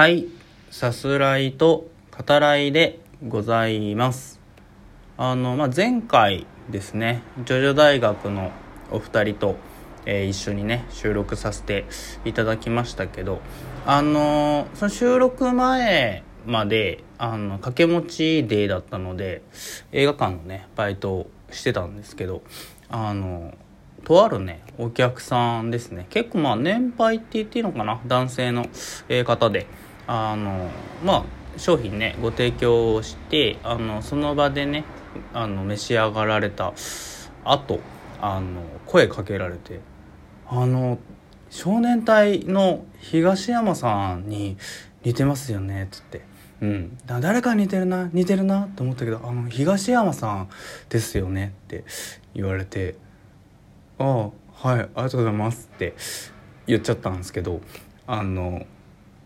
はい、さすらいと語らいでございます。あの、まあ、前回ですね、ジョジョ大学のお二人と、えー一緒にね、収録させていただきましたけど、あのその収録前まで、あの、掛け持ちデーだったので、映画館のね、バイトをしてたんですけど、あの、とあるねお客さんですね結構まあ年配って言っていいのかな男性の方であのまあ商品ねご提供をしてあのその場でねあの召し上がられた後あの声かけられて「あの少年隊の東山さんに似てますよね」っつって。うん、だ誰か似てるな似てるなと思ったけど「あの東山さんですよね」って言われてああはいありがとうございますって言っちゃったんですけどあの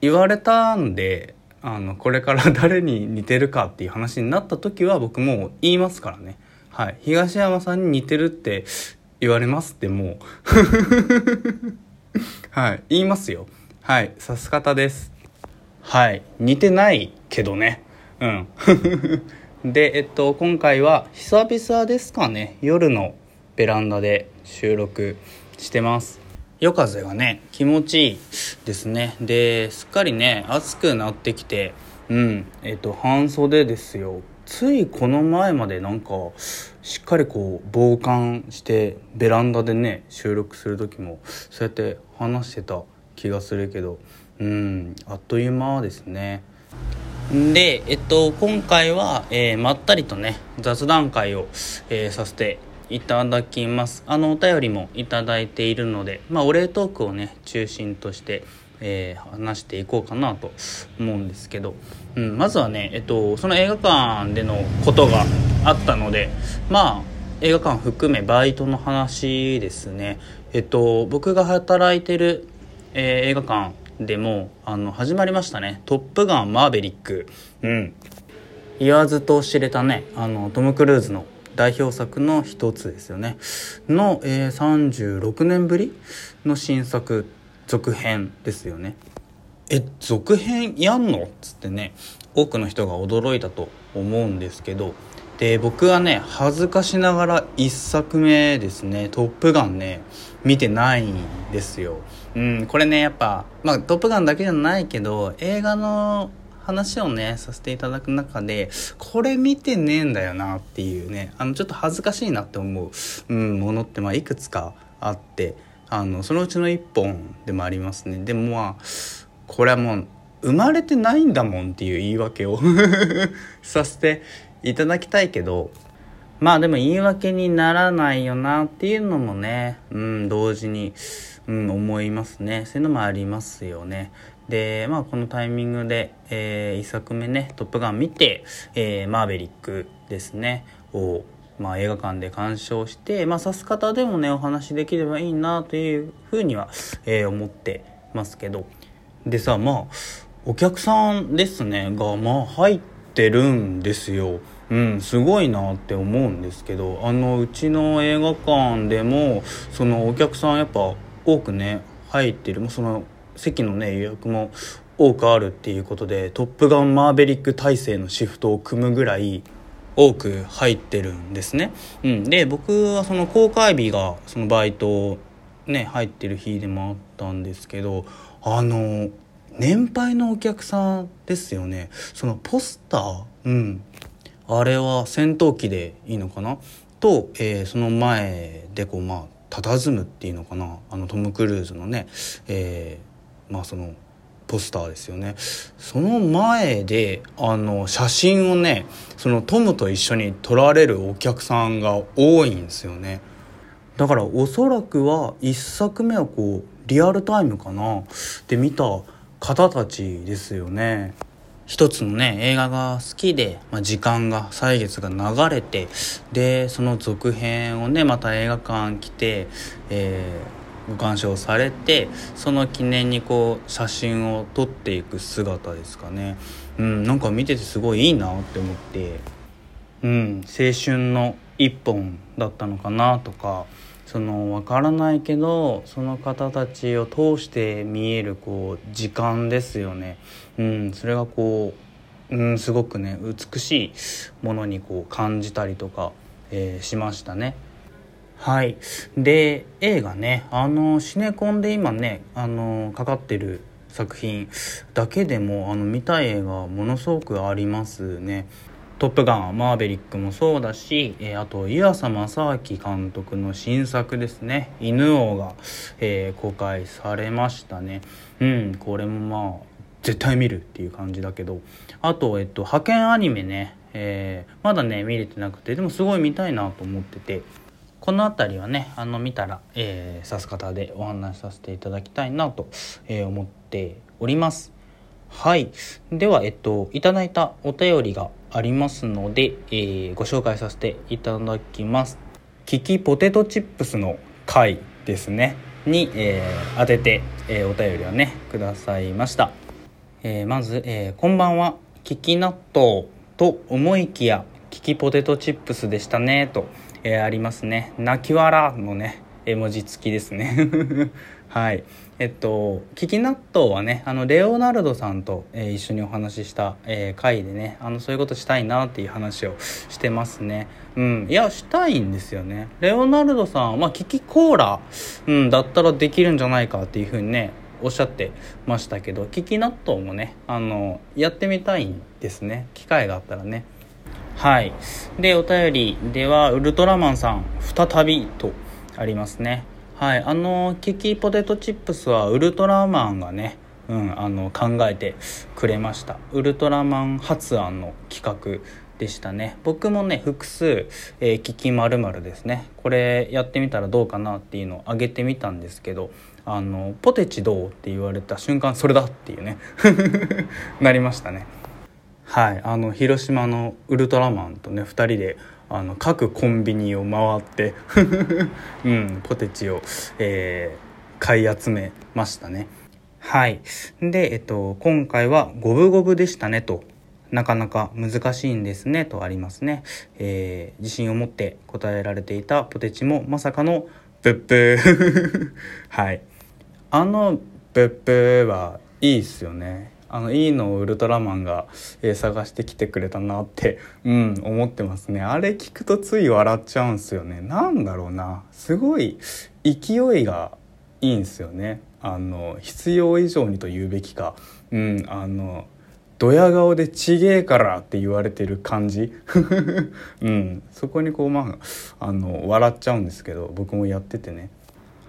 言われたんであのこれから誰に似てるかっていう話になった時は僕も言いますからね。はい。東山さんに似てるって言われますってもう。はい。言いますよ。はい。さす方です。はい。似てないけどね。うん。でえっと今回は久々ですかね。夜のベランダで収録してます。夜風がね気持ちいいですね。ですっかりね暑くなってきてうんえっと半袖ですよ。ついこの前までなんかしっかりこう防寒してベランダでね収録する時もそうやって話してた気がするけどうんあっという間ですね。で、えっと、今回は、えーまったりとね雑談会を、えーさせていただきます。あのお便りもいただいているので、まあ、お礼トークをね中心として、えー話していこうかなと思うんですけど、うん、まずはね、えっと、その映画館でのことがあったのでまあ映画館含めバイトの話ですね。えっと僕が働いてる、えー映画館でもあの始まりましたね「トップガンマーヴェリック」うん。言わずと知れたねあのトム・クルーズの代表作の一つですよね。の、えー36年ぶりの新作続編ですよね。え続編やんの？っつってね多くの人が驚いたと思うんですけどで僕はね恥ずかしながら1作目ですね「トップガンね」見てないんですよ。うん、これねやっぱまあ「トップガン」だけじゃないけど映画の話をねさせていただく中でこれ見てねえんだよなっていうねあのちょっと恥ずかしいなって思う、うん、ものってまあいくつかあってあのそのうちの1本でもありますね。でもまあこれはもう生まれてないんだもんっていう言い訳を させていただきたいけどまあでも言い訳にならないよなっていうのもね、うん、同時に、うん、思いますね。そういうのもありますよね。でまあこのタイミングで、え1作目ね「トップガン」見て、えーマーベリック」ですね。を、まあ、映画館で鑑賞して、まあ、指す方でもねお話できればいいなというふうには、えー思ってますけど。でさまあお客さんですね。がまあ入っててるんですよ。うん、すごいなって思うんですけどあのうちの映画館でもそのお客さんやっぱ多くね入ってるその席のね予約も多くあるっていうことで「トップガンマーヴェリック」体制のシフトを組むぐらい多く入ってるんですね。うん、で僕はその公開日がそのバイトね入ってる日でもあったんですけどあの年配のお客さんですよね。そのポスターうん。あれは戦闘機でいいのかな？と、えーその前でこうまあ佇むっていうのかな？あのトム・クルーズのね、えーまあそのポスターですよね。その前であの写真をねそのトムと一緒に撮られるお客さんが多いんですよね。だからおそらくは1作目はこうリアルタイムかな？で見た方たちですよね。一つのね映画が好きで、まあ、時間が歳月が流れてでその続編をねまた映画館来て、えーご鑑賞されてその記念にこう写真を撮っていく姿ですかね。うんなんか見ててすごいいいなって思ってうん青春の一本だったのかなとかその分からないけどその方たちを通して見えるこう時間ですよね、うん、それがこう、うん、すごくね美しいものにこう感じたりとか、えー、しましたね。はいで映画ねあのシネコンで今ねあのかかってる作品だけでもあの見たい映画ものすごくありますね。トップガンマーヴェリックもそうだし、えー、あと湯浅正明監督の新作ですね「犬王が」えー、公開されましたね。うんこれもまあ絶対見るっていう感じだけど。あと、えっと、派遣アニメね、えー、まだね見れてなくてでもすごい見たいなと思ってて。この辺りはねあの見たら、えー、さす方でお話しさせていただきたいなと、えー、思っております。はい。ではえっといただいたお便りがありますので、えー、ご紹介させていただきます。キキポテトチップスの回ですね。に、えー、当てて、えー、お便りをねくださいました、えー、まず、えー、こんばんは。キキ納豆と思いきやキキポテトチップスでしたねと、えー、ありますね。泣き笑のね絵文字付きですね。はい。えっと「キキ納豆」はねあのレオナルドさんと、えー、一緒にお話しした、えー、回でねあのそういうことしたいなっていう話をしてますね。うん。いやしたいんですよね。レオナルドさんはまあキキコーラ、うん、だったらできるんじゃないかっていうふうにねおっしゃってましたけどキキ納豆もねあのやってみたいんですね。機会があったらね。はい。でお便りではウルトラマンさん再びとありますね。はいあのキキポテトチップスはウルトラマンがねうん、あの考えてくれました。ウルトラマン発案の企画でしたね。僕もね複数、えー、キキまるですね。これやってみたらどうかなっていうのを挙げてみたんですけどあのポテチどうって言われた瞬間それだっていうね なりましたね。はいあの広島のウルトラマンとね2人であの各コンビニを回って うん、ポテチを、えー、買い集めましたね。はい。で、えっと、今回は「五分五分でしたね」と。なかなか難しいんですねとありますね、えー、自信を持って答えられていたポテチもまさかのブッブー。はい。あのブッブーはいいっすよね。あのいいのをウルトラマンが、えー、探してきてくれたなってうん思ってますね。あれ聞くとつい笑っちゃうんすよね。なんだろうな。すごい勢いがいいんすよね。あの必要以上にと言うべきか。うんあのドヤ顔でちげえからって言われてる感じ。うんそこにこうまああの笑っちゃうんですけど僕もやっててね。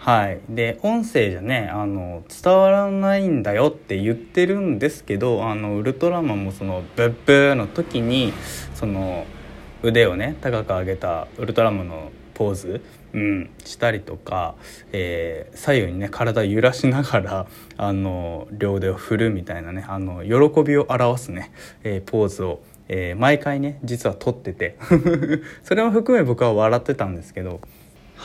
はいで音声じゃねあの伝わらないんだよって言ってるんですけどあのウルトラマンもそのブッブーの時にその腕をね高く上げたウルトラマンのポーズ、うん、したりとか、えー、左右にね体揺らしながらあの両腕を振るみたいなねあの喜びを表すね、えー、ポーズを、えー、毎回ね実は撮ってて それも含め僕は笑ってたんですけど。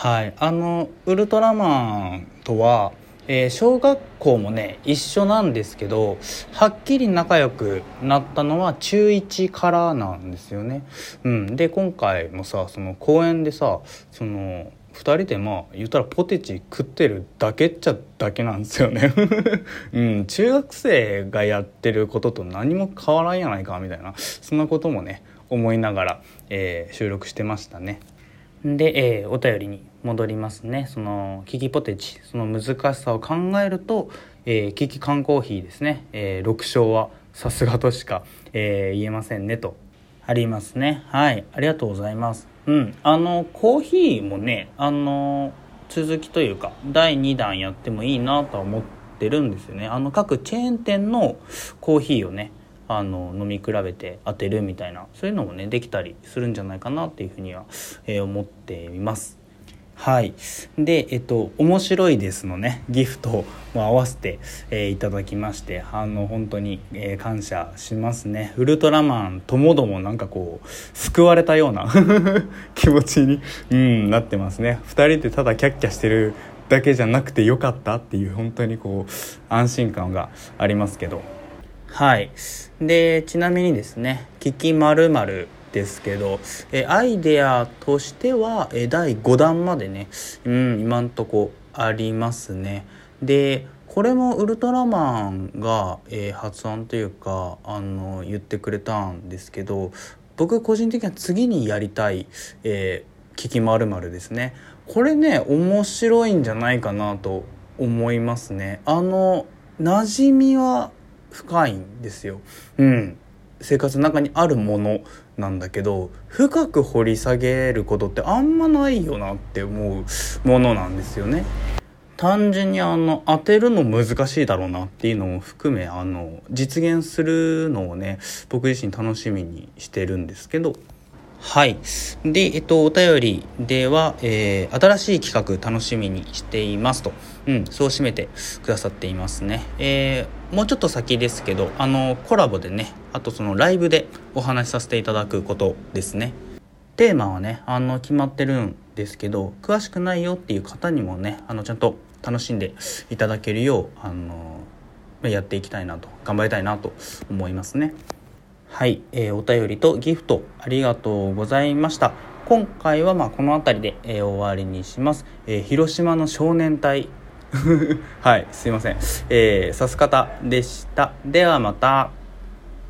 はいあのウルトラマンとは、えー、小学校もね一緒なんですけどはっきり仲良くなったのは中1からなんですよね。うん、で今回もさその公園でさその2人でまあ言ったらポテチ食ってるだけっちゃだけなんですよね うん中学生がやってることと何も変わらんやないかみたいなそんなこともね思いながら、えー、収録してましたね。で、えー、お便りに戻りますね。そのキキポテチ。その難しさを考えると、えー、キキ缶コーヒーですね、えー、6勝はさすがとしか、えー、言えませんね。とありますね。はい。ありがとうございます。うん。あのコーヒーもねあの続きというか第2弾やってもいいなとは思ってるんですよね。あの各チェーン店のコーヒーをねあの飲み比べて当てるみたいなそういうのもねできたりするんじゃないかなっていうふうには、えー、思っています。はい。でえっと「面白いです」のねギフトも合わせて、えー、いただきましてあの本当に、えー、感謝しますね。ウルトラマンともどもなんかこう救われたような 気持ちに、うん、なってますね。2人でただキャッキャしてるだけじゃなくてよかったっていう本当にこう安心感がありますけど。はい。でちなみにですね「キキまるですけど、えアイデアとしては、え第5弾までね、うん、今んとこありますね。でこれもウルトラマンが、えー、発案というかあの言ってくれたんですけど僕個人的には次にやりたい「えー、キキまるですね。これね面白いんじゃないかなと思いますね。あの馴染みは深いんですよ。うん。生活の中にあるもの。なんだけど深く掘り下げることってあんまないよなって思うものなんですよね。単純にあの当てるの難しいだろうなっていうのも含めあの実現するのをね僕自身楽しみにしてるんですけどはい。でえっとお便りでは、えー、新しい企画楽しみにしていますと、うん、そう締めてくださっていますね。えー、もうちょっと先ですけどあのコラボでねあとそのライブでお話しさせていただくことですね。テーマはねあの決まってるんですけど詳しくないよっていう方にもねあのちゃんと楽しんでいただけるようあのやっていきたいなと頑張りたいなと思いますね。はい、えー、お便りとギフトありがとうございました。今回はまあこの辺りで、えー、終わりにします、えー、広島の少年隊。はいすいません。えー、さす方でした。ではまた。